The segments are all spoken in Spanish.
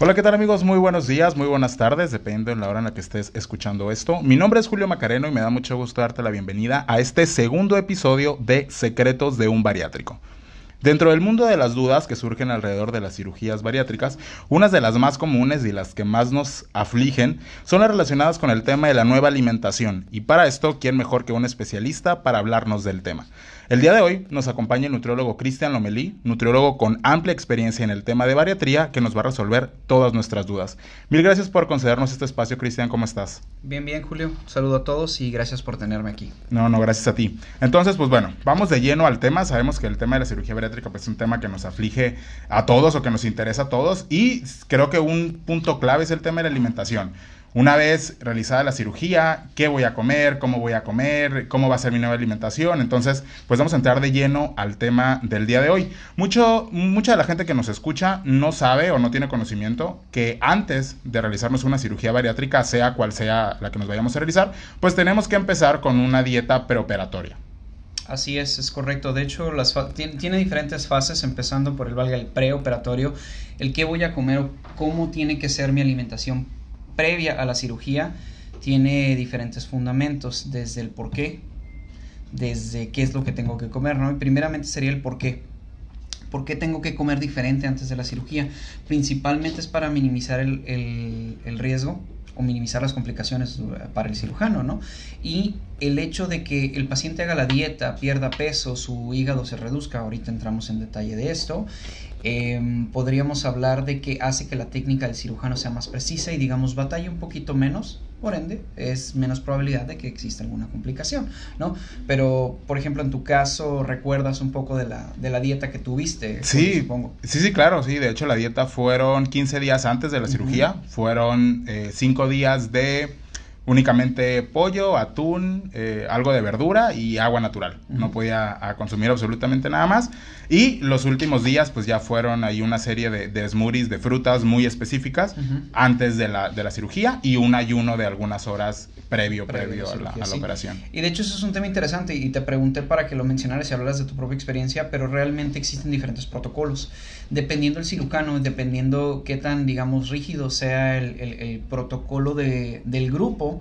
Hola, ¿qué tal amigos? Muy buenos días, muy buenas tardes, depende de la hora en la que estés escuchando esto. Mi nombre es Julio Macareno y me da mucho gusto darte la bienvenida a este segundo episodio de Secretos de un Bariátrico. Dentro del mundo de las dudas que surgen alrededor de las cirugías bariátricas, unas de las más comunes y las que más nos afligen son las relacionadas con el tema de la nueva alimentación. Y para esto, ¿quién mejor que un especialista para hablarnos del tema? El día de hoy nos acompaña el nutriólogo Cristian Lomelí, nutriólogo con amplia experiencia en el tema de bariatría, que nos va a resolver todas nuestras dudas. Mil gracias por concedernos este espacio, Cristian, ¿cómo estás? Bien, bien, Julio. Saludo a todos y gracias por tenerme aquí. No, no, gracias a ti. Entonces, pues bueno, vamos de lleno al tema. Sabemos que el tema de la cirugía bariátrica pues, es un tema que nos aflige a todos o que nos interesa a todos y creo que un punto clave es el tema de la alimentación. Una vez realizada la cirugía, qué voy a comer, cómo voy a comer, cómo va a ser mi nueva alimentación. Entonces, pues vamos a entrar de lleno al tema del día de hoy. Mucha de la gente que nos escucha no sabe o no tiene conocimiento que antes de realizarnos una cirugía bariátrica, sea cual sea la que nos vayamos a realizar, pues tenemos que empezar con una dieta preoperatoria. Así es, es correcto. De hecho, las tiene, diferentes fases, empezando por el valga el preoperatorio, el qué voy a comer o cómo tiene que ser mi alimentación previa a la cirugía tiene diferentes fundamentos, desde el por qué, desde qué es lo que tengo que comer, ¿no? Primeramente sería el por qué. ¿Por qué tengo que comer diferente antes de la cirugía? Principalmente es para minimizar el, el riesgo o minimizar las complicaciones para el cirujano, ¿no? Y el hecho de que el paciente haga la dieta, pierda peso, su hígado se reduzca, ahorita entramos en detalle de esto, Em, podríamos hablar de que hace que la técnica del cirujano sea más precisa y digamos batalle un poquito menos, por ende es menos probabilidad de que exista alguna complicación, ¿no? Pero, por ejemplo, en tu caso, ¿recuerdas un poco de la, de la dieta que tuviste? Sí, supongo. sí, sí, claro, sí, de hecho la dieta fueron 15 días antes de la cirugía, fueron 5 eh, días de únicamente pollo, atún, eh, algo de verdura y agua natural. No podía consumir absolutamente nada más. Y los últimos días, pues ya fueron ahí una serie de, de smoothies de frutas muy específicas antes de la, de la cirugía y un ayuno de algunas horas previo, previo, a, la, operación. Y de hecho eso es un tema interesante y te pregunté para que lo mencionaras y hablaras de tu propia experiencia, pero realmente existen diferentes protocolos. Dependiendo del cirujano, dependiendo qué tan, digamos, rígido sea el, el, protocolo de, del grupo,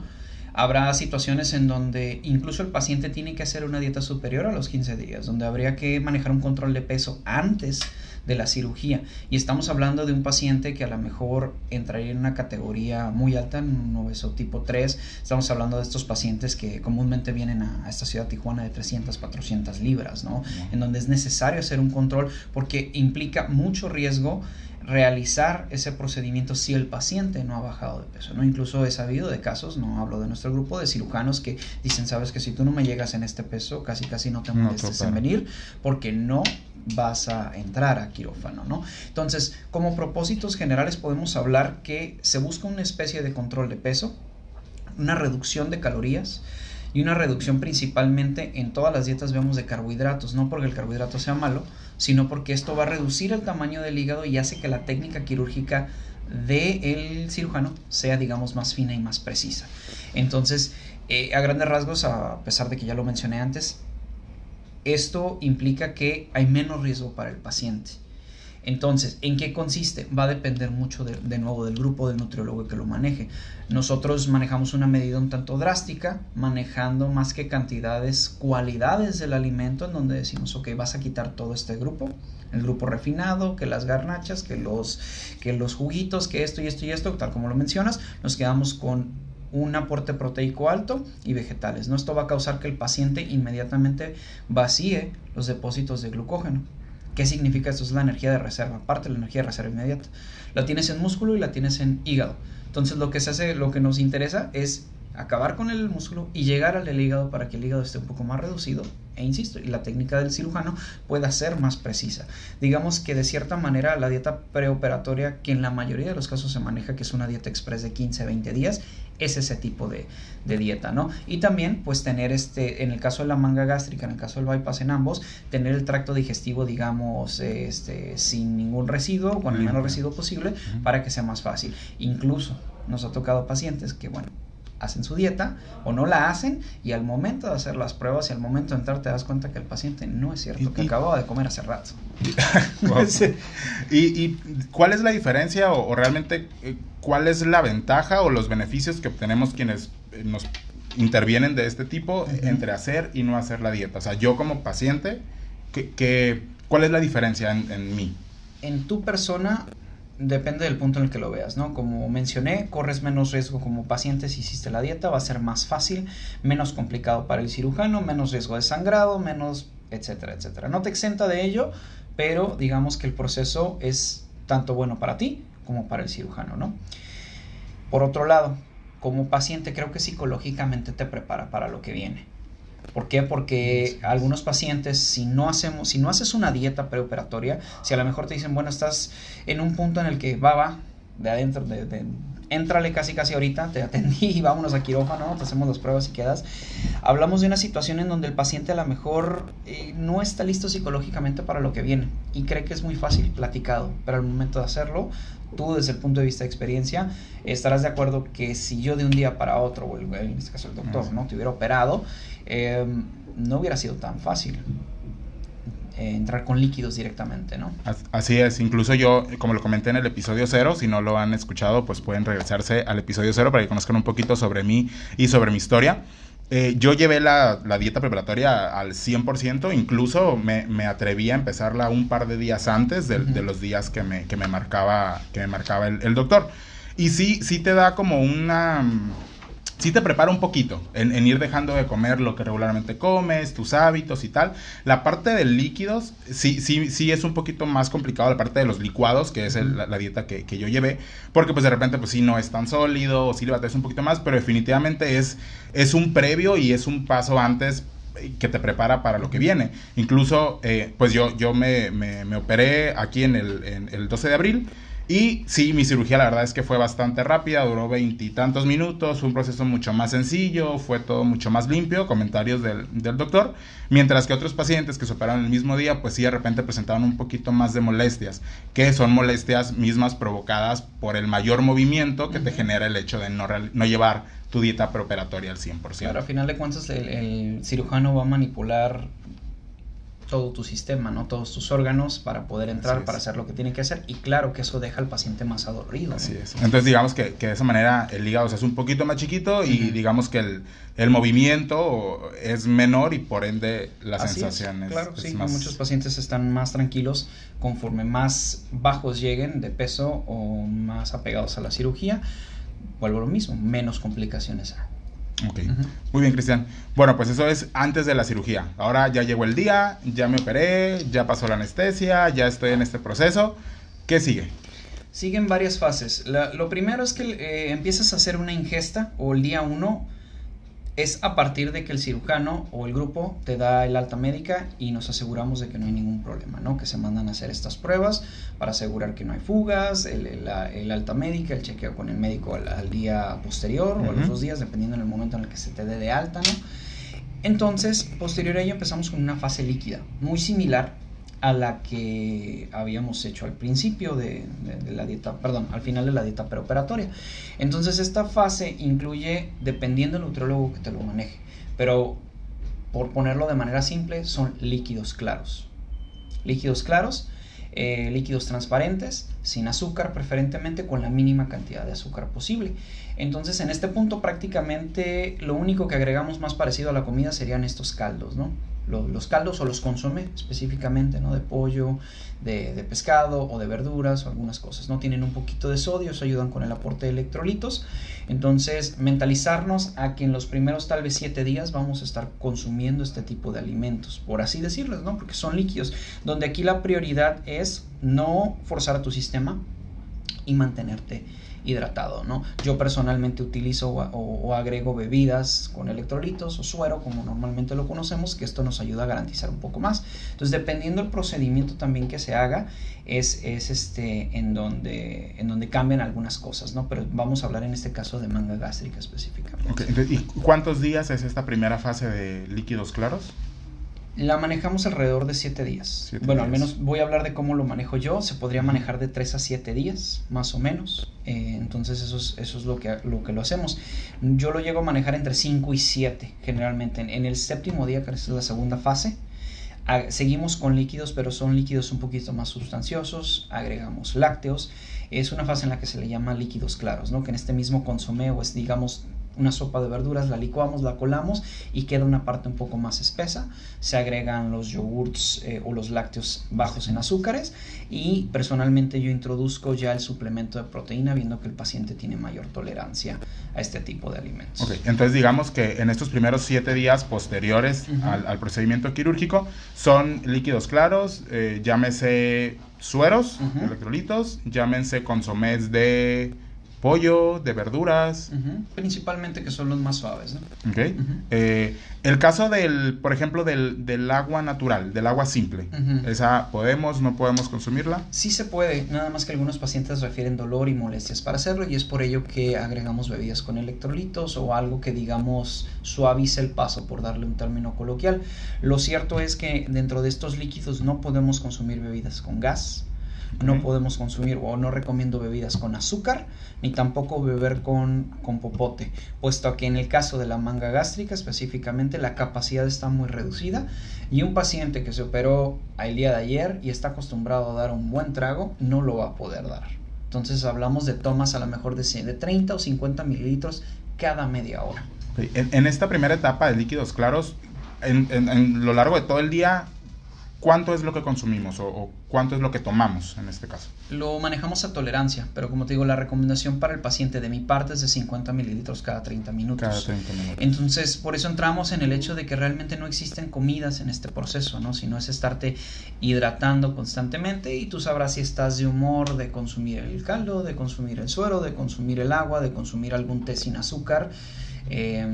habrá situaciones en donde incluso el paciente tiene que hacer una dieta superior a los 15 días, donde habría que manejar un control de peso antes de la cirugía. Y estamos hablando de un paciente que a lo mejor entraría en una categoría muy alta, en un obeso tipo 3. Estamos hablando de estos pacientes que comúnmente vienen a, esta ciudad Tijuana de 300, 400 libras, ¿no? En donde es necesario hacer un control porque implica mucho riesgo realizar ese procedimiento si el paciente no ha bajado de peso, ¿no? Incluso he sabido de casos, no hablo de nuestro grupo, de cirujanos que dicen, sabes que si tú no me llegas en este peso, casi casi no te molestes en venir porque no vas a entrar a quirófano, ¿no? Entonces, como propósitos generales podemos hablar que se busca una especie de control de peso, una reducción de calorías y una reducción principalmente en todas las dietas vemos de carbohidratos, no porque el carbohidrato sea malo, sino porque esto va a reducir el tamaño del hígado y hace que la técnica quirúrgica del cirujano sea, digamos, más fina y más precisa. Entonces, eh, a grandes rasgos, a pesar de que ya lo mencioné antes, esto implica que hay menos riesgo para el paciente. Entonces, ¿en qué consiste? Va a depender mucho de, nuevo del grupo del nutriólogo que lo maneje. Nosotros manejamos una medida un tanto drástica, manejando más que cantidades, cualidades del alimento, en donde decimos, ok, vas a quitar todo este grupo, el grupo refinado, que las garnachas, que los, que los juguitos, que esto y esto y esto, tal como lo mencionas, nos quedamos con un aporte proteico alto y vegetales. ¿no? Esto va a causar que el paciente inmediatamente vacíe los depósitos de glucógeno. ¿Qué significa esto? Es la energía de reserva, parte de la energía de reserva inmediata. La tienes en músculo y la tienes en hígado. Entonces lo que se hace, lo que nos interesa es acabar con el músculo y llegar al hígado para que el hígado esté un poco más reducido e insisto, y la técnica del cirujano pueda ser más precisa. Digamos que de cierta manera la dieta preoperatoria, que en la mayoría de los casos se maneja, que es una dieta express de 15 20 días, es ese tipo de, dieta, ¿no? Y también, pues tener este, en el caso de la manga gástrica, en el caso del bypass en ambos, tener el tracto digestivo, digamos, este, sin ningún residuo, con el menor residuo posible, para que sea más fácil. Incluso nos ha tocado pacientes que, bueno, hacen su dieta o no la hacen y al momento de hacer las pruebas y al momento de entrar te das cuenta que el paciente no es cierto, que acababa de comer hace rato. ¿Y, cuál es la diferencia o, realmente eh, cuál es la ventaja o los beneficios que obtenemos quienes eh, nos intervienen de este tipo entre hacer y no hacer la dieta? O sea, yo como paciente, ¿qué, cuál es la diferencia en, en mí? En tu persona depende del punto en el que lo veas, ¿no? Como mencioné, corres menos riesgo como paciente si hiciste la dieta, va a ser más fácil, menos complicado para el cirujano, menos riesgo de sangrado, menos, etcétera, etcétera. No te exenta de ello, pero digamos que el proceso es tanto bueno para ti como para el cirujano, ¿no? Por otro lado, como paciente creo que psicológicamente te prepara para lo que viene. ¿Por qué? Porque algunos pacientes, si no hacemos, si no haces una dieta preoperatoria, si a lo mejor te dicen, bueno, estás en un punto en el que va, de adentro, de, de, éntrale casi casi ahorita, te atendí y vámonos a quirófano, te hacemos las pruebas y quedas. Hablamos de una situación en donde el paciente a lo mejor eh, no está listo psicológicamente para lo que viene y cree que es muy fácil, platicado, pero al momento de hacerlo, tú desde el punto de vista de experiencia, estarás de acuerdo que si yo de un día para otro, o en este caso el doctor, ¿no? Te hubiera operado, em, no hubiera sido tan fácil. Eh, entrar con líquidos directamente, ¿no? Así es, incluso yo, como lo comenté en el episodio cero, si no lo han escuchado, pues pueden regresarse al episodio cero para que conozcan un poquito sobre mí y sobre mi historia. Eh, yo llevé la, dieta preparatoria al 100%, incluso me, atreví a empezarla un par de días antes de, los días que me, que me marcaba, que me marcaba el, el, doctor. Y sí, sí te da como una sí te prepara un poquito en, ir dejando de comer lo que regularmente comes, tus hábitos y tal. La parte de líquidos, sí, sí, sí es un poquito más complicado, la parte de los licuados, que es la, dieta que, yo llevé, porque pues de repente pues sí no es tan sólido, o sí le bates un poquito más, pero definitivamente es, es un previo y es un paso antes que te prepara para lo que viene. Incluso, eh, pues yo, yo me, me, operé aquí en el, en el 12 de abril. Y sí, mi cirugía la verdad es que fue bastante rápida, duró veintitantos minutos, fue un proceso mucho más sencillo, fue todo mucho más limpio, comentarios del, del, doctor, mientras que otros pacientes que se operaron el mismo día, pues sí de repente presentaban un poquito más de molestias, que son molestias mismas provocadas por el mayor movimiento que te genera el hecho de no, no llevar tu dieta preoperatoria al 100%. Claro, a final de cuentas el, el cirujano va a manipular todo tu sistema, ¿no? Todos tus órganos para poder entrar, para hacer lo que tiene que hacer. Y claro que eso deja al paciente más adorrido. Así es. Entonces digamos que, que, de esa manera el hígado se hace un poquito más chiquito y digamos que el, el, movimiento es menor y por ende las sensaciones. claro, sí. Muchos pacientes están más tranquilos conforme más bajos lleguen de peso o más apegados a la cirugía. Vuelvo a lo mismo, menos complicaciones hay. Ok, muy bien Cristian. Bueno, pues eso es antes de la cirugía. Ahora ya llegó el día, ya me operé, ya pasó la anestesia, ya estoy en este proceso. ¿Qué sigue? Siguen varias fases. lo primero es que eh, empiezas a hacer una ingesta o el día 1 es a partir de que el cirujano o el grupo te da el alta médica y nos aseguramos de que no hay ningún problema, ¿no? Que se mandan a hacer estas pruebas para asegurar que no hay fugas, el, alta médica, el chequeo con el médico al, día posterior o a los dos días, dependiendo en el momento en el que se te dé de alta, ¿no? Entonces, posterior a ello empezamos con una fase líquida, muy similar a la que habíamos hecho al principio de, la dieta, perdón, al final de la dieta preoperatoria. Entonces esta fase incluye, dependiendo del nutriólogo que te lo maneje, pero por ponerlo de manera simple, son líquidos claros. Líquidos claros, eh, líquidos transparentes, sin azúcar, preferentemente con la mínima cantidad de azúcar posible. Entonces en este punto prácticamente lo único que agregamos más parecido a la comida serían estos caldos, ¿no? Los, caldos o los consomé específicamente, ¿no? De pollo, de, pescado o de verduras o algunas cosas, ¿no? Tienen un poquito de sodio, eso ayudan con el aporte de electrolitos. Entonces, mentalizarnos a que en los primeros tal vez siete días vamos a estar consumiendo este tipo de alimentos, por así decirlo, ¿no? Porque son líquidos, donde aquí la prioridad es no forzar a tu sistema y mantenerte hidratado, ¿no? Yo personalmente utilizo o, agrego bebidas con electrolitos o suero, como normalmente lo conocemos, que esto nos ayuda a garantizar un poco más. Entonces, dependiendo del procedimiento también que se haga, es, es este, en, donde, en donde cambian algunas cosas, ¿no? Pero vamos a hablar en este caso de manga gástrica específicamente. ¿Y cuántos días es esta primera fase de líquidos claros? La manejamos alrededor de 7 días. bueno, al menos voy a hablar de cómo lo manejo yo. Se podría manejar de 3 a 7 días, más o menos. Eh, entonces eso es, eso es lo, que, lo que lo hacemos. Yo lo llego a manejar entre 5 y 7 generalmente. En, el séptimo día, que es la segunda fase, seguimos con líquidos, pero son líquidos un poquito más sustanciosos. Agregamos lácteos. Es una fase en la que se le llama líquidos claros, ¿no? que en este mismo consomé o es, digamos, una sopa de verduras, la licuamos, la colamos y queda una parte un poco más espesa. Se agregan los yogurts eh, o los lácteos bajos en azúcares y personalmente yo introduzco ya el suplemento de proteína viendo que el paciente tiene mayor tolerancia a este tipo de alimentos. Ok, entonces digamos que en estos primeros siete días posteriores al, procedimiento quirúrgico son líquidos claros, eh, llámese sueros, electrolitos, llámense consomés de pollo, de verduras. Principalmente que son los más suaves. ¿no? Ok. Eh, el caso del, por ejemplo, del, del agua natural, del agua simple, ¿esa podemos, no podemos consumirla? Sí se puede, nada más que algunos pacientes refieren dolor y molestias para hacerlo y es por ello que agregamos bebidas con electrolitos o algo que digamos suavice el paso, por darle un término coloquial. Lo cierto es que dentro de estos líquidos no podemos consumir bebidas con gas, no podemos consumir o no recomiendo bebidas con azúcar, ni tampoco beber con, con popote, puesto que en el caso de la manga gástrica específicamente la capacidad está muy reducida y un paciente que se operó el día de ayer y está acostumbrado a dar un buen trago no lo va a poder dar. Entonces hablamos de tomas a lo mejor de, de 30 o 50 mililitros cada media hora. En, esta primera etapa de líquidos claros, en, en, lo largo de todo el día, ¿cuánto es lo que consumimos o, cuánto es lo que tomamos en este caso? Lo manejamos a tolerancia, pero como te digo, la recomendación para el paciente de mi parte es de 50 mililitros cada 30 minutos. Cada 30 minutos. Entonces, por eso entramos en el hecho de que realmente no existen comidas en este proceso, ¿no? Sino es estarte hidratando constantemente y tú sabrás si estás de humor de consumir el caldo, de consumir el suero, de consumir el agua, de consumir algún té sin azúcar. Eh,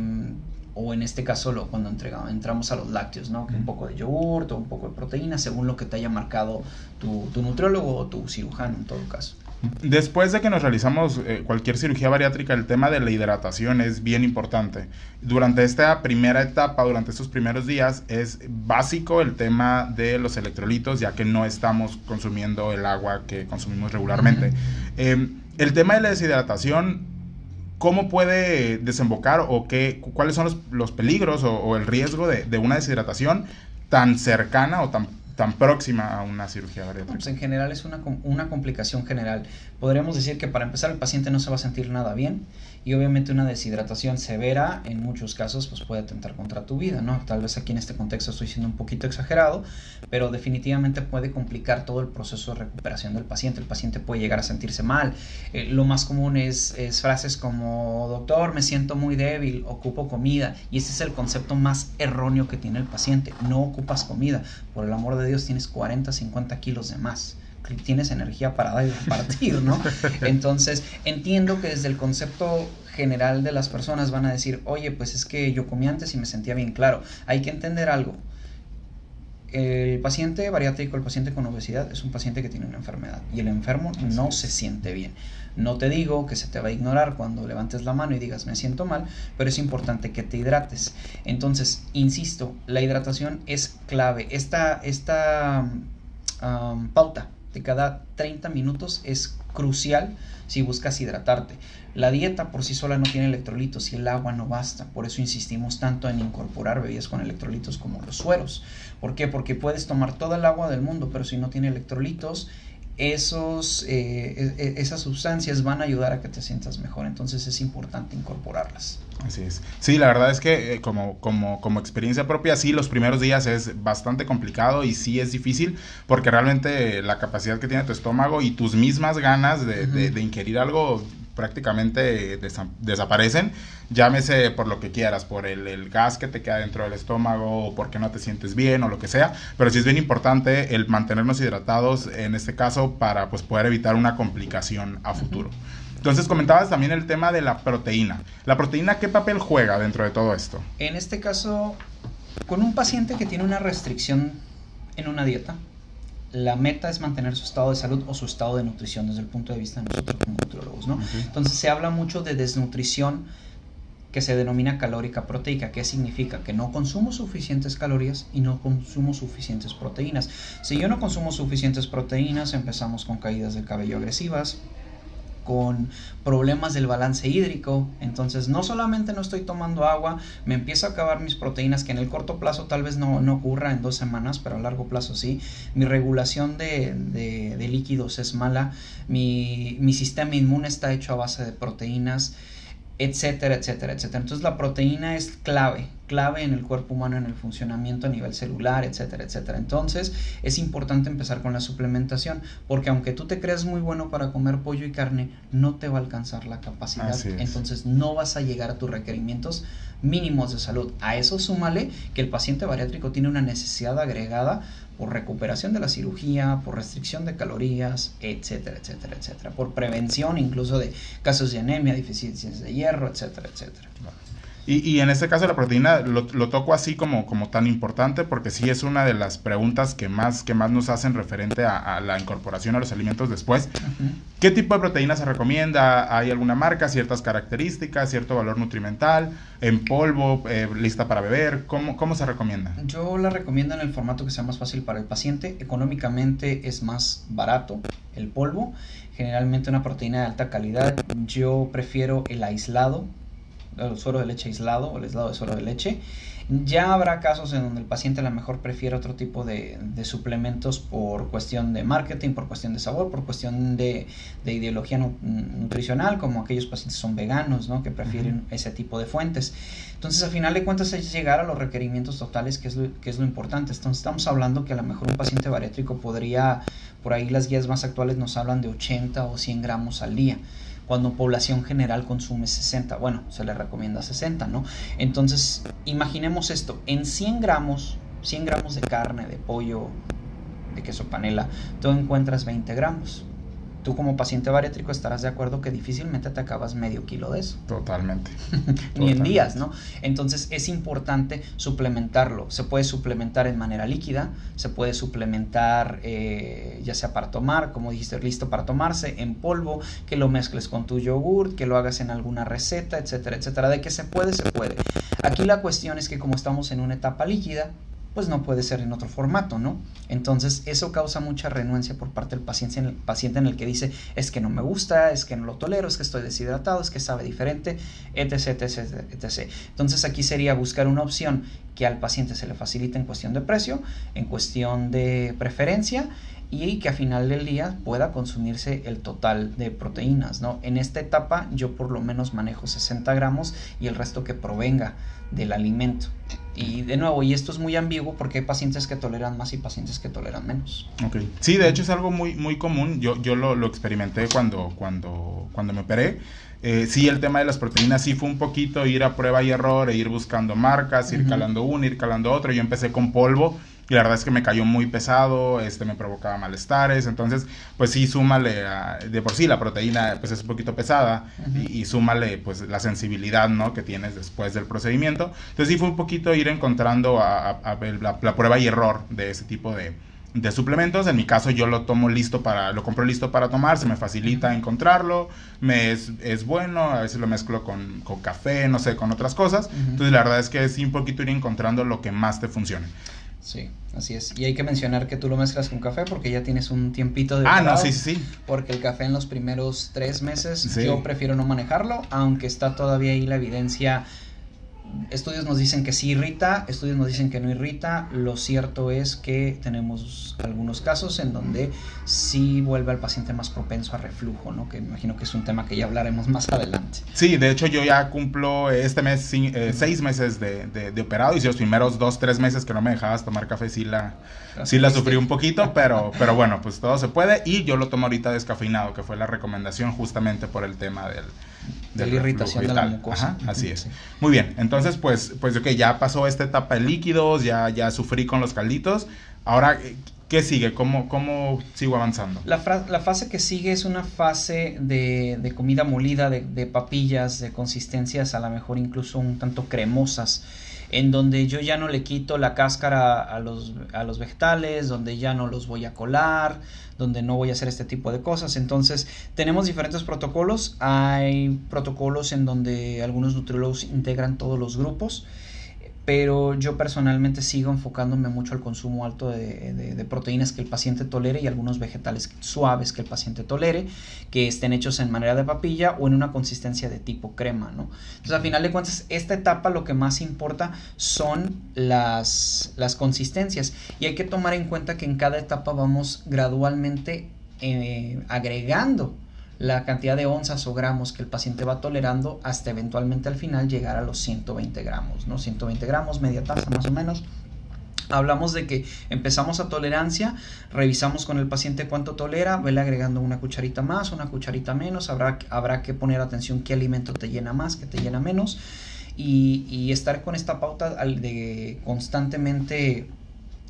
o en este caso lo, cuando entregamos, entramos a los lácteos, ¿no? un poco de yogurt o un poco de proteína, según lo que te haya marcado tu, tu nutriólogo o tu cirujano en todo caso. Después de que nos realizamos eh, cualquier cirugía bariátrica, el tema de la hidratación es bien importante. Durante esta primera etapa, durante estos primeros días, es básico el tema de los electrolitos, ya que no estamos consumiendo el agua que consumimos regularmente. Em, el tema de la deshidratación ¿cómo puede desembocar o qué, cuáles son los, peligros o, el riesgo de, de, una deshidratación tan cercana o tan tan próxima a una cirugía bariátrica? Pues en general es una, una complicación general. Podríamos decir que para empezar el paciente no se va a sentir nada bien y obviamente una deshidratación severa en muchos casos pues puede atentar contra tu vida, ¿no? Tal vez aquí en este contexto estoy siendo un poquito exagerado, pero definitivamente puede complicar todo el proceso de recuperación del paciente. El paciente puede llegar a sentirse mal. Eh, lo más común es, es frases como, doctor, me siento muy débil, ocupo comida. Y ese es el concepto más erróneo que tiene el paciente. No ocupas comida. Por el amor de Dios tienes 40, 50 kilos de más tienes energía para dar y repartir, ¿no? Entonces, entiendo que desde el concepto general de las personas van a decir, oye, pues es que yo comí antes y me sentía bien claro. Hay que entender algo. El paciente bariátrico, el paciente con obesidad, es un paciente que tiene una enfermedad y el enfermo no se siente bien. No te digo que se te va a ignorar cuando levantes la mano y digas me siento mal, pero es importante que te hidrates. Entonces, insisto, la hidratación es clave. Esta, esta pauta de cada 30 minutos es crucial si buscas hidratarte. La dieta por sí sola no tiene electrolitos y el agua no basta. Por eso insistimos tanto en incorporar bebidas con electrolitos como los sueros. ¿Por qué? Porque puedes tomar toda el agua del mundo, pero si no tiene electrolitos, esos, eh, e, e, esas sustancias van a ayudar a que te sientas mejor. Entonces es importante incorporarlas. Así es. Sí, la verdad es que eh, como, como, como experiencia propia, sí, los primeros días es bastante complicado y sí es difícil porque realmente la capacidad que tiene tu estómago y tus mismas ganas de, de ingerir algo prácticamente desaparecen, llámese por lo que quieras, por el, gas que te queda dentro del estómago o porque no te sientes bien o lo que sea, pero sí es bien importante el mantenernos hidratados en este caso para pues poder evitar una complicación a futuro. Entonces comentabas también el tema de la proteína. ¿La proteína qué papel juega dentro de todo esto? En este caso, con un paciente que tiene una restricción en una dieta, la meta es mantener su estado de salud o su estado de nutrición desde el punto de vista de nosotros como nutriólogos, ¿no? Entonces se habla mucho de desnutrición que se denomina calórica proteica. ¿Qué significa? Que no consumo suficientes calorías y no consumo suficientes proteínas. Si yo no consumo suficientes proteínas, empezamos con caídas de cabello agresivas, con problemas del balance hídrico. Entonces, no solamente no estoy tomando agua, me empiezo a acabar mis proteínas, que en el corto plazo tal vez no, ocurra en dos semanas, pero a largo plazo sí. Mi regulación de, de, líquidos es mala, mi, mi sistema inmune está hecho a base de proteínas etcétera, etcétera, etcétera. Entonces la proteína es clave, clave en el cuerpo humano, en el funcionamiento a nivel celular, etcétera, etcétera. Entonces es importante empezar con la suplementación, porque aunque tú te creas muy bueno para comer pollo y carne, no te va a alcanzar la capacidad. Entonces no vas a llegar a tus requerimientos mínimos de salud. A eso súmale que el paciente bariátrico tiene una necesidad agregada por recuperación de la cirugía, por restricción de calorías, etcétera, etcétera, etcétera, por prevención incluso de casos de anemia, deficiencias de hierro, etcétera, etcétera. Y, y, en este caso la proteína lo, lo, toco así como, como tan importante porque sí es una de las preguntas que más, que más nos hacen referente a, la incorporación a los alimentos después. ¿Qué tipo de proteína se recomienda? ¿Hay alguna marca, ciertas características, cierto valor nutrimental, en polvo, eh, lista para beber? ¿Cómo, ¿Cómo se recomienda? Yo la recomiendo en el formato que sea más fácil para el paciente. Económicamente es más barato el polvo. Generalmente una proteína de alta calidad. Yo prefiero el aislado el suero de leche aislado o el aislado de suero de leche. Ya habrá casos en donde el paciente a lo mejor prefiere otro tipo de, suplementos por cuestión de marketing, por cuestión de sabor, por cuestión de, ideología nutricional, como aquellos pacientes son veganos, ¿no? que prefieren ese tipo de fuentes. Entonces, al final de cuentas, es llegar a los requerimientos totales, que es, lo, que es lo importante. Entonces, estamos hablando que a lo mejor un paciente bariátrico podría, por ahí las guías más actuales nos hablan de 80 o 100 gramos al día cuando población general consume 60. Bueno, se le recomienda 60, ¿no? Entonces, imaginemos esto, en 100 gramos, 100 gramos de carne, de pollo, de queso panela, tú encuentras 20 gramos tú como paciente bariátrico estarás de acuerdo que difícilmente te acabas medio kilo de eso. Totalmente. Ni en días, ¿no? Entonces es importante suplementarlo. Se puede suplementar en manera líquida, se puede suplementar eh, ya sea para tomar, como dijiste, listo para tomarse, en polvo, que lo mezcles con tu yogurt, que lo hagas en alguna receta, etcétera, etcétera. De que se puede, se puede. Aquí la cuestión es que como estamos en una etapa líquida, pues no puede ser en otro formato, ¿no? Entonces eso causa mucha renuencia por parte del paciente en el, paciente en el que dice, es que no me gusta, es que no lo tolero, es que estoy deshidratado, es que sabe diferente, etc, etc, etc. Entonces aquí sería buscar una opción que al paciente se le facilite en cuestión de precio, en cuestión de preferencia y que a final del día pueda consumirse el total de proteínas, ¿no? En esta etapa yo por lo menos manejo 60 gramos y el resto que provenga del alimento. Y de nuevo, y esto es muy ambiguo porque hay pacientes que toleran más y pacientes que toleran menos. Ok. Sí, de hecho es algo muy, muy común. Yo, yo lo, lo experimenté cuando, cuando, cuando me operé. Eh, sí, el tema de las proteínas sí fue un poquito ir a prueba y error, e ir buscando marcas, ir calando una, ir calando otra. Yo empecé con polvo y la verdad es que me cayó muy pesado, este me provocaba malestares, entonces pues sí, súmale, de por sí la proteína pues es un poquito pesada y, súmale pues la sensibilidad, ¿no? Que tienes después del procedimiento. Entonces sí fue un poquito ir encontrando a, la, prueba y error de ese tipo de, de suplementos. En mi caso yo lo tomo listo para, lo compro listo para tomar, se me facilita encontrarlo, me es, es, bueno, a veces lo mezclo con, con, café, no sé, con otras cosas. Entonces la verdad es que es un poquito ir encontrando lo que más te funcione. Sí, así es. Y hay que mencionar que tú lo mezclas con café porque ya tienes un tiempito de... Ah, no, sí, sí. Porque el café en los primeros tres meses yo prefiero no manejarlo, aunque está todavía ahí la evidencia estudios nos dicen que sí irrita, estudios nos dicen que no irrita. Lo cierto es que tenemos algunos casos en donde sí vuelve al paciente más propenso a reflujo, ¿no? Que imagino que es un tema que ya hablaremos más adelante. Sí, de hecho yo ya cumplo este mes eh, seis meses de, de, operado y si los primeros dos, tres meses que no me dejabas tomar café sí la, sí la sufrí un poquito, pero, pero bueno, pues todo se puede y yo lo tomo ahorita descafeinado, que fue la recomendación justamente por el tema del de la irritación de la mucosa. así es. Muy bien, entonces pues, pues ok, ya pasó esta etapa de líquidos, ya, ya sufrí con los calditos. Ahora, ¿qué sigue? ¿Cómo, cómo sigo avanzando? La, la fase que sigue es una fase de, de comida molida, de, de, papillas, de consistencias a lo mejor incluso un tanto cremosas. En donde yo ya no le quito la cáscara a los, a los vegetales, donde ya no los voy a colar, donde no voy a hacer este tipo de cosas. Entonces, tenemos diferentes protocolos. Hay protocolos en donde algunos nutriólogos integran todos los grupos pero yo personalmente sigo enfocándome mucho al consumo alto de, proteínas que el paciente tolere y algunos vegetales suaves que el paciente tolere, que estén hechos en manera de papilla o en una consistencia de tipo crema, ¿no? Entonces, al final de cuentas, esta etapa lo que más importa son las, las consistencias y hay que tomar en cuenta que en cada etapa vamos gradualmente eh, agregando la cantidad de onzas o gramos que el paciente va tolerando hasta eventualmente al final llegar a los 120 gramos, ¿no? 120 gramos, media taza más o menos. Hablamos de que empezamos a tolerancia, revisamos con el paciente cuánto tolera, vele agregando una cucharita más, una cucharita menos, habrá, habrá que poner atención qué alimento te llena más, qué te llena menos, y, y estar con esta pauta de constantemente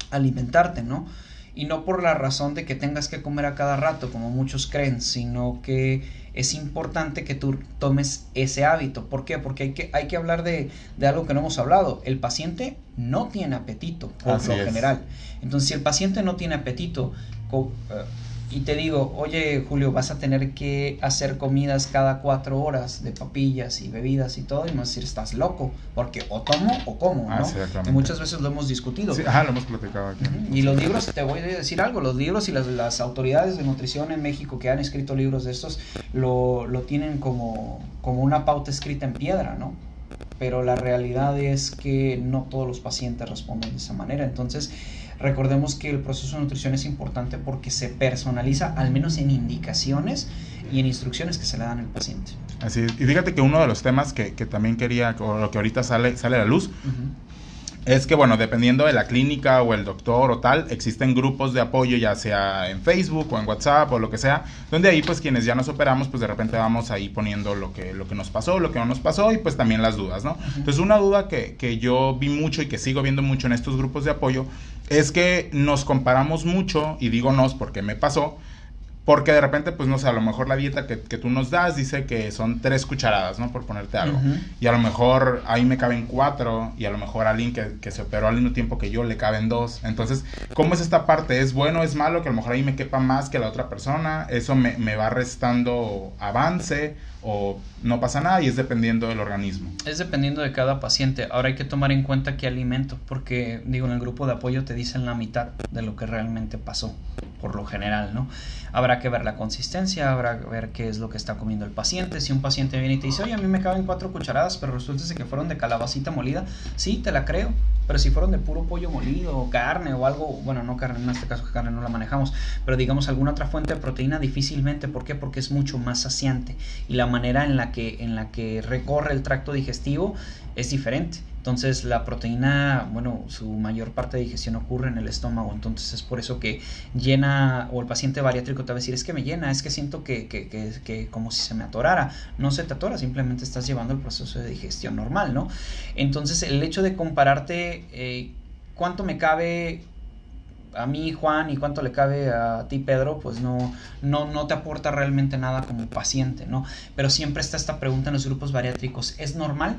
alimentarte, ¿no? Y no por la razón de que tengas que comer a cada rato, como muchos creen, sino que es importante que tú tomes ese hábito. ¿Por qué? Porque hay que, hay que hablar de, de algo que no hemos hablado. El paciente no tiene apetito, por lo general. Entonces, si el paciente no tiene apetito, eh, y te digo, oye Julio, vas a tener que hacer comidas cada cuatro horas de papillas y bebidas y todo, y me vas a decir, estás loco, porque o tomo o como, ¿no? y muchas veces lo hemos discutido. Sí, ajá, lo hemos platicado aquí. Y los libros, te voy a decir algo, los libros y las, las autoridades de nutrición en México que han escrito libros de estos, lo, lo tienen como, como una pauta escrita en piedra, ¿no? Pero la realidad es que no todos los pacientes responden de esa manera, entonces Recordemos que el proceso de nutrición es importante porque se personaliza al menos en indicaciones y en instrucciones que se le dan al paciente. Así es. Y fíjate que uno de los temas que, que también quería, o lo que ahorita sale, sale a la luz, es que, bueno, dependiendo de la clínica o el doctor o tal, existen grupos de apoyo, ya sea en Facebook o en WhatsApp o lo que sea, donde ahí, pues, quienes ya nos operamos, pues, de repente vamos ahí poniendo lo que, lo que nos pasó, lo que no nos pasó y, pues, también las dudas, ¿no? Entonces, una duda que, que yo vi mucho y que sigo viendo mucho en estos grupos de apoyo es que nos comparamos mucho, y digo nos porque me pasó, porque de repente, pues no sé, a lo mejor la dieta que, tú nos das dice que son tres cucharadas, ¿no? Por ponerte algo. Y a lo mejor ahí me caben cuatro y a lo mejor a alguien que, que, se operó al mismo tiempo que yo le caben dos. Entonces, ¿cómo es esta parte? ¿Es bueno, es malo que a lo mejor ahí me quepa más que la otra persona? ¿Eso me, me va restando avance? o no pasa nada y es dependiendo del organismo. Es dependiendo de cada paciente. Ahora hay que tomar en cuenta qué alimento, porque digo, en el grupo de apoyo te dicen la mitad de lo que realmente pasó, por lo general, ¿no? Habrá que ver la consistencia, habrá que ver qué es lo que está comiendo el paciente. Si un paciente viene y te dice, oye, a mí me caben cuatro cucharadas, pero resulta que fueron de calabacita molida, sí, te la creo, pero si fueron de puro pollo molido o carne o algo, bueno, no carne, en este caso carne no la manejamos, pero digamos alguna otra fuente de proteína difícilmente, ¿por qué? Porque es mucho más saciante y la manera en la que, en la que recorre el tracto digestivo es diferente. Entonces la proteína, bueno, su mayor parte de digestión ocurre en el estómago, entonces es por eso que llena, o el paciente bariátrico te va a decir, es que me llena, es que siento que, que, que, que como si se me atorara. No se te atora, simplemente estás llevando el proceso de digestión normal, ¿no? Entonces el hecho de compararte eh, cuánto me cabe a mí Juan y cuánto le cabe a ti Pedro, pues no, no, no te aporta realmente nada como paciente, ¿no? Pero siempre está esta pregunta en los grupos bariátricos, ¿es normal?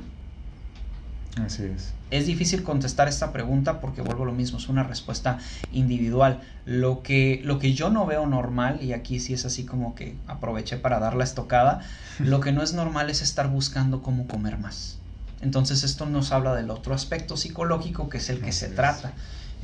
Así es. Es difícil contestar esta pregunta porque vuelvo lo mismo, es una respuesta individual. Lo que, lo que yo no veo normal, y aquí sí es así como que aproveché para dar la estocada, lo que no es normal es estar buscando cómo comer más. Entonces esto nos habla del otro aspecto psicológico que es el que se trata.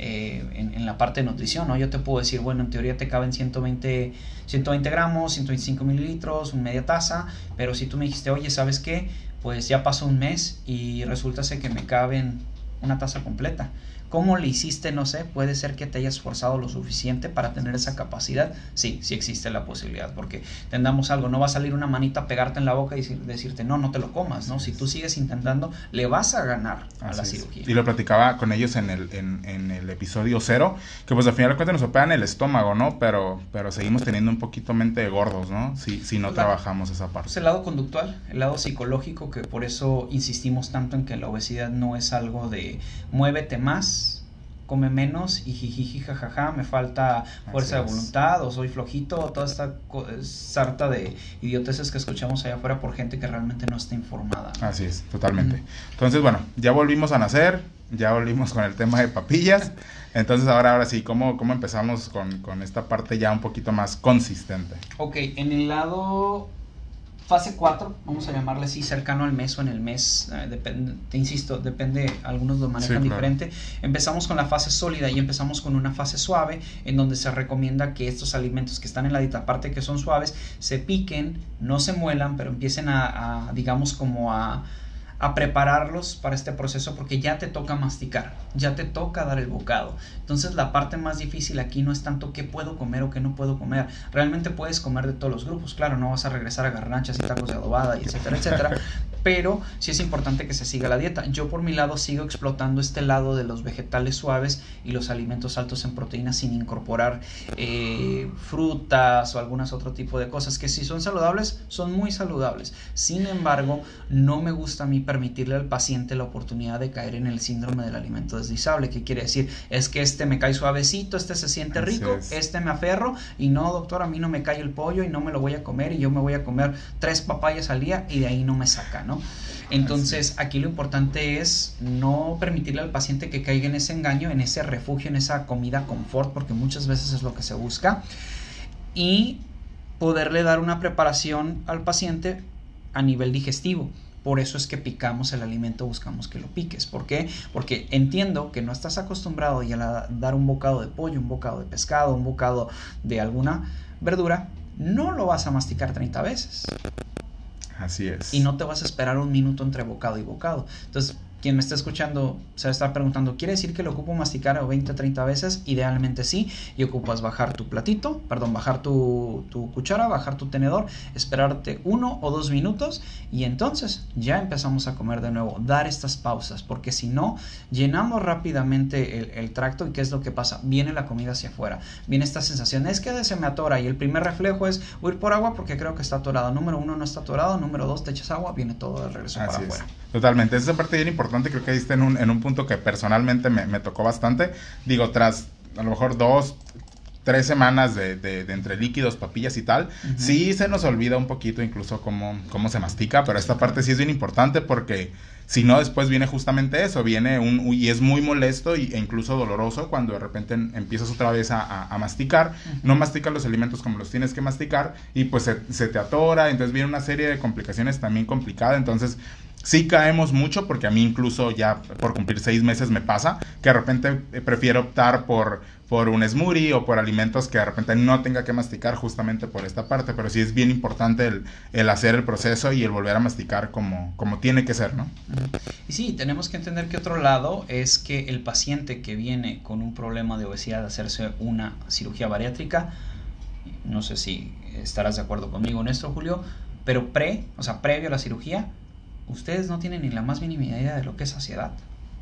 Eh, en, la parte de nutrición, ¿no? Yo te puedo decir, bueno, en teoría te caben 120, 120 gramos, 125 mililitros, una media taza, pero si tú me dijiste, oye, ¿sabes qué? Pues ya pasó un mes y resulta que me caben una taza completa. ¿Cómo le hiciste? No sé, puede ser que te hayas esforzado lo suficiente para tener esa capacidad. Sí, sí existe la posibilidad, porque tendamos algo, no va a salir una manita a pegarte en la boca y decirte, no, no te lo comas, ¿no? Si tú sigues intentando, le vas a ganar a la cirugía. Y lo platicaba con ellos en el, en, el episodio cero, que pues al final de cuentas nos operan el estómago, ¿no? Pero, pero seguimos teniendo un poquito mente gordos, ¿no? Si, si no trabajamos esa parte. Pues el lado conductual, el lado psicológico, que por eso insistimos tanto en que la obesidad no es algo de muévete más, come menos y jijiji jajaja, me falta fuerza de voluntad o soy flojito o toda esta sarta de idioteces que escuchamos allá afuera por gente que realmente no está informada. Así es, totalmente. Entonces, bueno, ya volvimos a nacer, ya volvimos con el tema de papillas. Entonces, ahora, ahora sí, ¿cómo, cómo empezamos con, con esta parte ya un poquito más consistente? Ok, en el lado fase 4, vamos a llamarle así, cercano al mes o en el mes, eh, te insisto, depende, algunos lo manejan diferente. Empezamos con la fase sólida y empezamos con una fase suave, en donde se recomienda que estos alimentos que están en la dieta, aparte que son suaves, se piquen, no se muelan, pero empiecen a digamos, como a a prepararlos para este proceso porque ya te toca masticar, ya te toca dar el bocado. Entonces la parte más difícil aquí no es tanto qué puedo comer o qué no puedo comer. Realmente puedes comer de todos los grupos, claro, no vas a regresar a garnachas y tacos de adobada y etcétera, etcétera, pero sí es importante que se siga la dieta. Yo por mi lado sigo explotando este lado de los vegetales suaves y los alimentos altos en proteínas sin incorporar eh, frutas o algunas otro tipo de cosas que si son saludables, son muy saludables. Sin embargo, no me gusta mí permitirle al paciente la oportunidad de caer en el síndrome del alimento deslizable. ¿Qué quiere decir? Es que este me cae suavecito, este se siente rico, este me aferro y no, doctor, a mí no me cae el pollo y no me lo voy a comer y yo me voy a comer tres papayas al día y de ahí no me saca, ¿no? Entonces, aquí lo importante es no permitirle al paciente que caiga en ese engaño, en ese refugio, en esa comida confort, porque muchas veces es lo que se busca, y poderle dar una preparación al paciente a nivel digestivo. Por eso es que picamos el alimento, buscamos que lo piques. ¿Por qué? Porque entiendo que no estás acostumbrado ya a dar un bocado de pollo, un bocado de pescado, un bocado de alguna verdura, no lo vas a masticar 30 veces. Así es. Y no te vas a esperar un minuto entre bocado y bocado. Entonces, quien me está escuchando se va a estar preguntando, ¿quiere decir que lo ocupo masticar 20 o 30 veces? Idealmente sí, y ocupas bajar tu platito, perdón, bajar tu, tu, cuchara, bajar tu tenedor, esperarte uno o dos minutos y entonces ya empezamos a comer de nuevo, dar estas pausas, porque si no, llenamos rápidamente el, el tracto y ¿qué es lo que pasa? Viene la comida hacia afuera, viene esta sensación, es que se me atora y el primer reflejo es ir por agua porque creo que está atorado, número uno no está atorado, número dos te echas agua, viene todo de regreso para afuera. Totalmente, esa parte bien importante, creo que está en un, en un punto que personalmente me, me, tocó bastante. Digo, tras a lo mejor dos, tres semanas de, de, entre líquidos, papillas y tal, sí se nos olvida un poquito incluso cómo, cómo se mastica, pero esta parte sí es bien importante porque si no después viene justamente eso, viene un, y es muy molesto e incluso doloroso cuando de repente empiezas otra vez a, a, masticar, no masticas los alimentos como los tienes que masticar y pues se, se te atora, entonces viene una serie de complicaciones también complicadas, entonces Sí caemos mucho porque a mí incluso ya por cumplir seis meses me pasa que de repente prefiero optar por, por un smoothie o por alimentos que de repente no tenga que masticar justamente por esta parte, pero sí es bien importante el, hacer el proceso y el volver a masticar como, como tiene que ser, ¿no? Y sí, tenemos que entender que otro lado es que el paciente que viene con un problema de obesidad a hacerse una cirugía bariátrica, no sé si estarás de acuerdo conmigo en Julio, pero pre, o sea, previo a la cirugía, ustedes no tienen ni la más mínima idea de lo que es saciedad.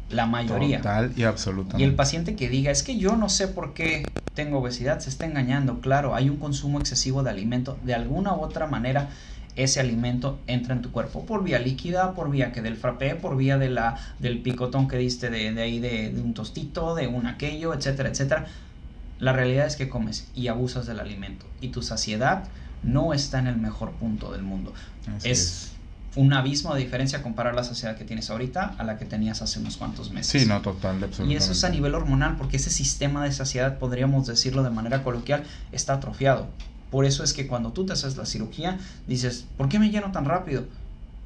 La mayoría. Total y absolutamente. Y el paciente que diga, es que yo no sé por qué tengo obesidad, se está engañando. Claro, hay un consumo excesivo de alimento. De alguna u otra manera, ese alimento entra en tu cuerpo por vía líquida, por vía que del frappé, por vía de la, del picotón que diste de, de ahí de, de, un tostito, de un aquello, etcétera, etcétera. La realidad es que comes y abusas del alimento y tu saciedad no está en el mejor punto del mundo. es, es un abismo de diferencia comparar la saciedad que tienes ahorita a la que tenías hace unos cuantos meses. Sí, no, total, absolutamente. Y eso es a nivel hormonal, porque ese sistema de saciedad, podríamos decirlo de manera coloquial, está atrofiado. Por eso es que cuando tú te haces la cirugía, dices, ¿por qué me lleno tan rápido?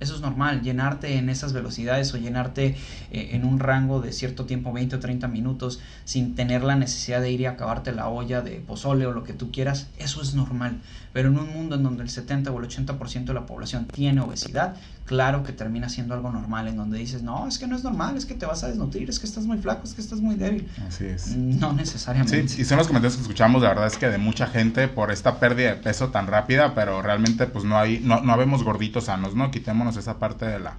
Eso es normal, llenarte en esas velocidades o llenarte eh, en un rango de cierto tiempo, 20 o 30 minutos, sin tener la necesidad de ir y acabarte la olla de pozole o lo que tú quieras, eso es normal. Pero en un mundo en donde el 70 o el 80% de la población tiene obesidad, claro que termina siendo algo normal, en donde dices, no, es que no es normal, es que te vas a desnutrir, es que estás muy flaco, es que estás muy débil. Así es. No necesariamente. Sí, y son los comentarios que escuchamos, la verdad es que de mucha gente por esta pérdida de peso tan rápida, pero realmente pues no hay, no, no habemos gorditos sanos, ¿no? Quitémonos esa parte de la,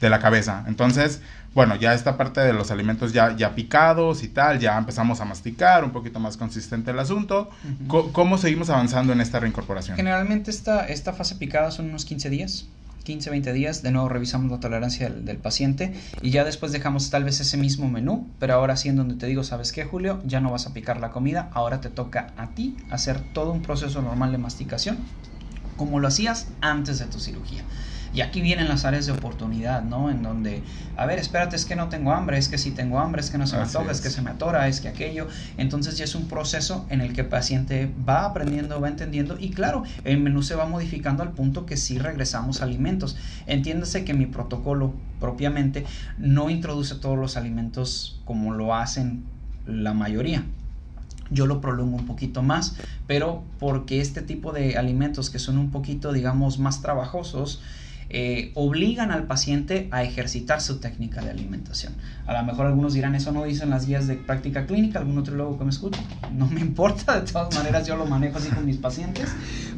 de la cabeza. Entonces, bueno, ya esta parte de los alimentos ya, ya picados y tal, ya empezamos a masticar, un poquito más consistente el asunto. Uh -huh. ¿Cómo seguimos avanzando en esta reincorporación? Generalmente esta, esta fase picada son unos 15 días. 15, 20 días, de nuevo revisamos la tolerancia del, paciente y ya después dejamos tal vez ese mismo menú, pero ahora sí en donde te digo, ¿sabes qué, Julio? Ya no vas a picar la comida, ahora te toca a ti hacer todo un proceso normal de masticación como lo hacías antes de tu cirugía. Y aquí vienen las áreas de oportunidad, ¿no? En donde, a ver, espérate, es que no tengo hambre, es que si tengo hambre, es que no se me antoja, es. que se me atora, es que aquello. Entonces ya es un proceso en el que el paciente va aprendiendo, va entendiendo y claro, el menú se va modificando al punto que sí regresamos alimentos. Entiéndase que mi protocolo propiamente no introduce todos los alimentos como lo hacen la mayoría yo lo prolongo un poquito más, pero porque este tipo de alimentos que son un poquito, digamos, más trabajosos, eh, obligan al paciente a ejercitar su técnica de alimentación. A lo mejor algunos dirán, eso no dicen las guías de práctica clínica, algún otro luego que me escuche. No me importa, de todas maneras yo lo manejo así con mis pacientes,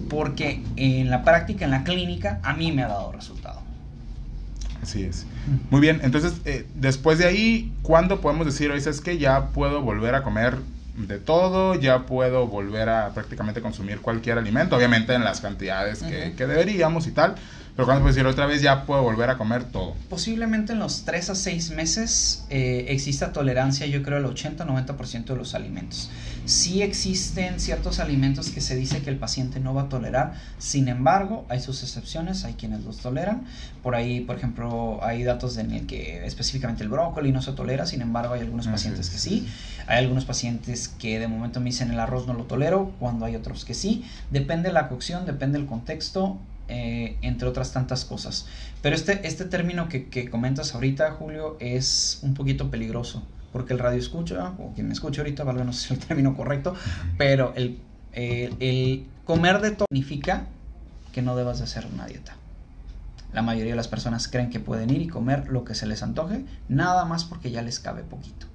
porque en la práctica, en la clínica, a mí me ha dado resultado. Así es. Muy bien, entonces, eh, después de ahí, ¿cuándo podemos decir, oye, es que ya puedo volver a comer de todo, ya puedo volver a prácticamente consumir cualquier alimento, obviamente en las cantidades que, que deberíamos y tal, pero cuando decir otra vez ya puedo volver a comer todo. Posiblemente en los 3 a 6 meses eh, exista tolerancia, yo creo, al 80-90% de los alimentos. Sí existen ciertos alimentos que se dice que el paciente no va a tolerar, sin embargo, hay sus excepciones, hay quienes los toleran. Por ahí, por ejemplo, hay datos en el que específicamente el brócoli no se tolera, sin embargo, hay algunos pacientes que sí. Hay algunos pacientes que de momento me dicen el arroz no lo tolero, cuando hay otros que sí. Depende de la cocción, depende del contexto eh, entre otras tantas cosas. Pero este, este término que, que, comentas ahorita, Julio, es un poquito peligroso, porque el radio escucha, o quien me escucha ahorita, valga no sé si es el término correcto, pero el, el comer de todo significa que no debas de hacer una dieta. La mayoría de las personas creen que pueden ir y comer lo que se les antoje, nada más porque ya les cabe poquito.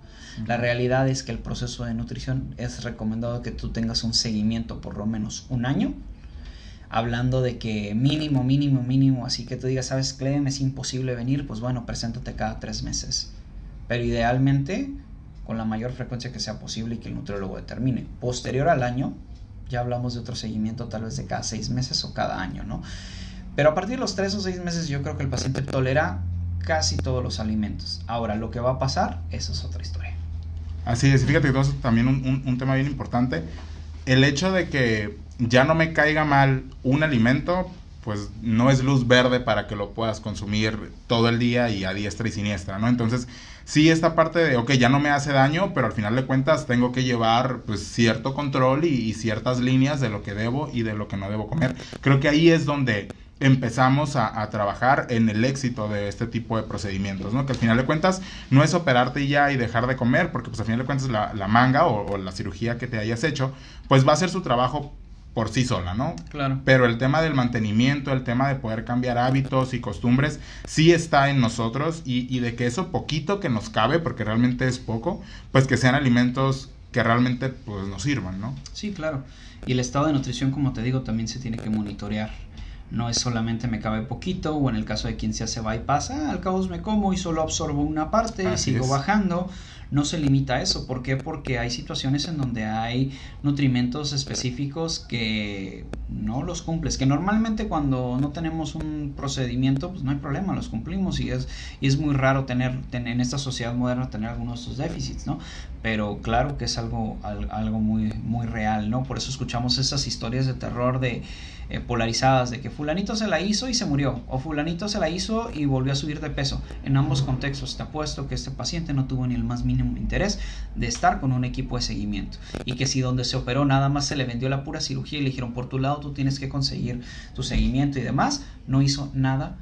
La realidad es que el proceso de nutrición es recomendado que tú tengas un seguimiento por lo menos un año hablando de que mínimo, mínimo, mínimo, así que tú digas, sabes, Clem, es imposible venir, pues bueno, preséntate cada tres meses. Pero idealmente, con la mayor frecuencia que sea posible y que el nutriólogo determine. Posterior al año, ya hablamos de otro seguimiento tal vez de cada seis meses o cada año, ¿no? Pero a partir de los tres o seis meses yo creo que el paciente tolera casi todos los alimentos. Ahora, lo que va a pasar, eso es otra historia. Así es, fíjate que también un, un tema bien importante. El hecho de que ya no me caiga mal un alimento, pues no es luz verde para que lo puedas consumir todo el día y a diestra y siniestra, ¿no? Entonces, sí esta parte de, ok, ya no me hace daño, pero al final de cuentas tengo que llevar pues cierto control y, ciertas líneas de lo que debo y de lo que no debo comer. Creo que ahí es donde empezamos a, trabajar en el éxito de este tipo de procedimientos, ¿no? Que al final de cuentas no es operarte ya y dejar de comer, porque pues al final de cuentas la, la manga o, la cirugía que te hayas hecho, pues va a hacer su trabajo por sí sola, ¿no? Claro. Pero el tema del mantenimiento, el tema de poder cambiar hábitos y costumbres, sí está en nosotros y, y de que eso poquito que nos cabe, porque realmente es poco, pues que sean alimentos que realmente pues nos sirvan, ¿no? Sí, claro. Y el estado de nutrición, como te digo, también se tiene que monitorear. No es solamente me cabe poquito, o en el caso de quien se hace bypass, ah, al cabo me como y solo absorbo una parte, y sigo bajando no se limita a eso. ¿Por qué? Porque hay situaciones en donde hay nutrimentos específicos que no los cumples, que normalmente cuando no tenemos un procedimiento, pues no hay problema, los cumplimos y es, y es muy raro tener, en esta sociedad moderna tener algunos de estos déficits, ¿no? Pero claro que es algo, algo muy, muy real, ¿no? Por eso escuchamos esas historias de terror de eh, polarizadas de que fulanito se la hizo y se murió o fulanito se la hizo y volvió a subir de peso. En ambos contextos te apuesto que este paciente no tuvo ni el más mínimo interés de estar con un equipo de seguimiento. Y que si donde se operó nada más se le vendió la pura cirugía y le dijeron por tu lado tú tienes que conseguir tu seguimiento y demás, no hizo nada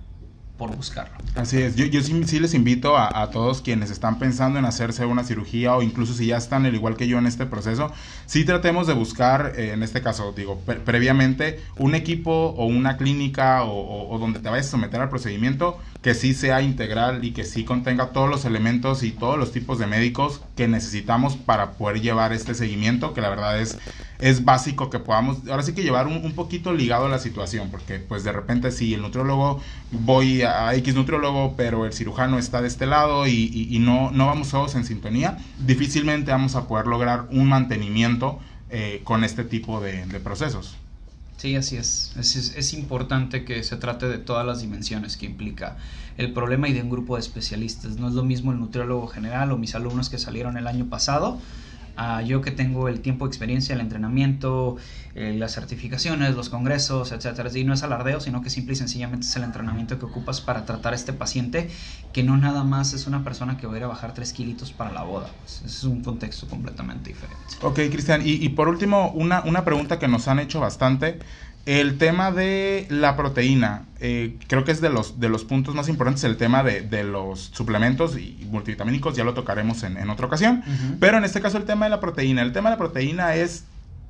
por buscarlo. Así es, yo, sí, les invito a, todos quienes están pensando en hacerse una cirugía o incluso si ya están al igual que yo en este proceso, sí tratemos de buscar, eh, en este caso, digo, pre previamente, un equipo o una clínica o, donde te vayas a someter al procedimiento que sí sea integral y que sí contenga todos los elementos y todos los tipos de médicos que necesitamos para poder llevar este seguimiento, que la verdad es es básico que podamos, ahora sí que llevar un, un, poquito ligado a la situación, porque pues de repente si el nutriólogo, voy a X nutriólogo, pero el cirujano está de este lado y, y, no, no vamos todos en sintonía, difícilmente vamos a poder lograr un mantenimiento eh, con este tipo de, procesos. Sí, así es. Es, es. importante que se trate de todas las dimensiones que implica el problema y de un grupo de especialistas. No es lo mismo el nutriólogo general o mis alumnos que salieron el año pasado yo que tengo el tiempo de experiencia, el entrenamiento, eh, las certificaciones, los congresos, etcétera. Y no es alardeo, sino que simple y sencillamente es el entrenamiento que ocupas para tratar a este paciente, que no nada más es una persona que va a ir a bajar 3 kilitos para la boda. Pues, es un contexto completamente diferente. Ok, Cristian. Y, y, por último, una, una pregunta que nos han hecho bastante. El tema de la proteína, eh, creo que es de los, de los puntos más importantes, el tema de, los suplementos y multivitamínicos, ya lo tocaremos en, otra ocasión, pero en este caso el tema de la proteína, el tema de la proteína es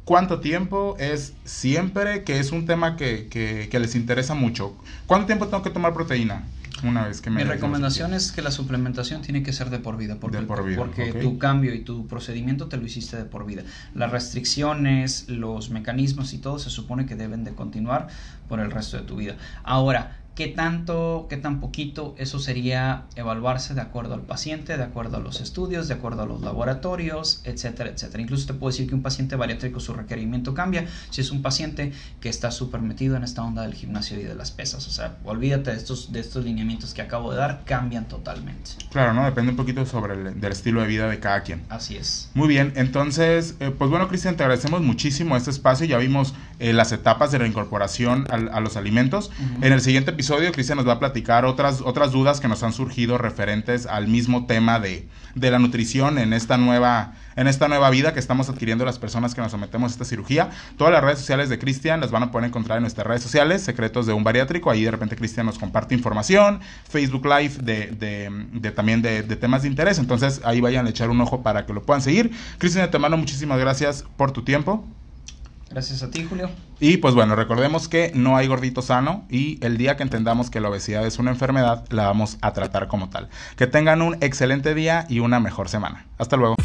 cuánto tiempo, es siempre, que es un tema que, que les interesa mucho. ¿Cuánto tiempo tengo que tomar proteína? Una vez que Mi recomendación es que la suplementación tiene que ser de por vida, porque, porque tu cambio y tu procedimiento te lo hiciste de por vida. Las restricciones, los mecanismos y todo se supone que deben de continuar por el resto de tu vida. Ahora, qué tanto, qué tan poquito, eso sería evaluarse de acuerdo al paciente, de acuerdo a los estudios, de acuerdo a los laboratorios, etcétera, etcétera. Incluso te puedo decir que un paciente bariátrico su requerimiento cambia si es un paciente que está súper metido en esta onda del gimnasio y de las pesas. O sea, olvídate de estos, de estos lineamientos que acabo de dar, cambian totalmente. Claro, ¿no? Depende un poquito sobre el del estilo de vida de cada quien. Así es. Muy bien, entonces, eh, pues bueno, Cristian, te agradecemos muchísimo este espacio. Ya vimos eh, las etapas de reincorporación a, los alimentos. En el siguiente episodio Cristian nos va a platicar otras, otras dudas que nos han surgido referentes al mismo tema de, de, la nutrición en esta, nueva, en esta nueva vida que estamos adquiriendo las personas que nos sometemos a esta cirugía. Todas las redes sociales de Cristian las van a poder encontrar en nuestras redes sociales, Secretos de un Bariátrico. Ahí de repente Cristian nos comparte información, Facebook Live de, de, de también de, temas de interés. Entonces ahí vayan a echar un ojo para que lo puedan seguir. Cristian, te mando muchísimas gracias por tu tiempo. Gracias a ti, Julio. Y pues bueno, recordemos que no hay gordito sano y el día que entendamos que la obesidad es una enfermedad, la vamos a tratar como tal. Que tengan un excelente día y una mejor semana. Hasta luego.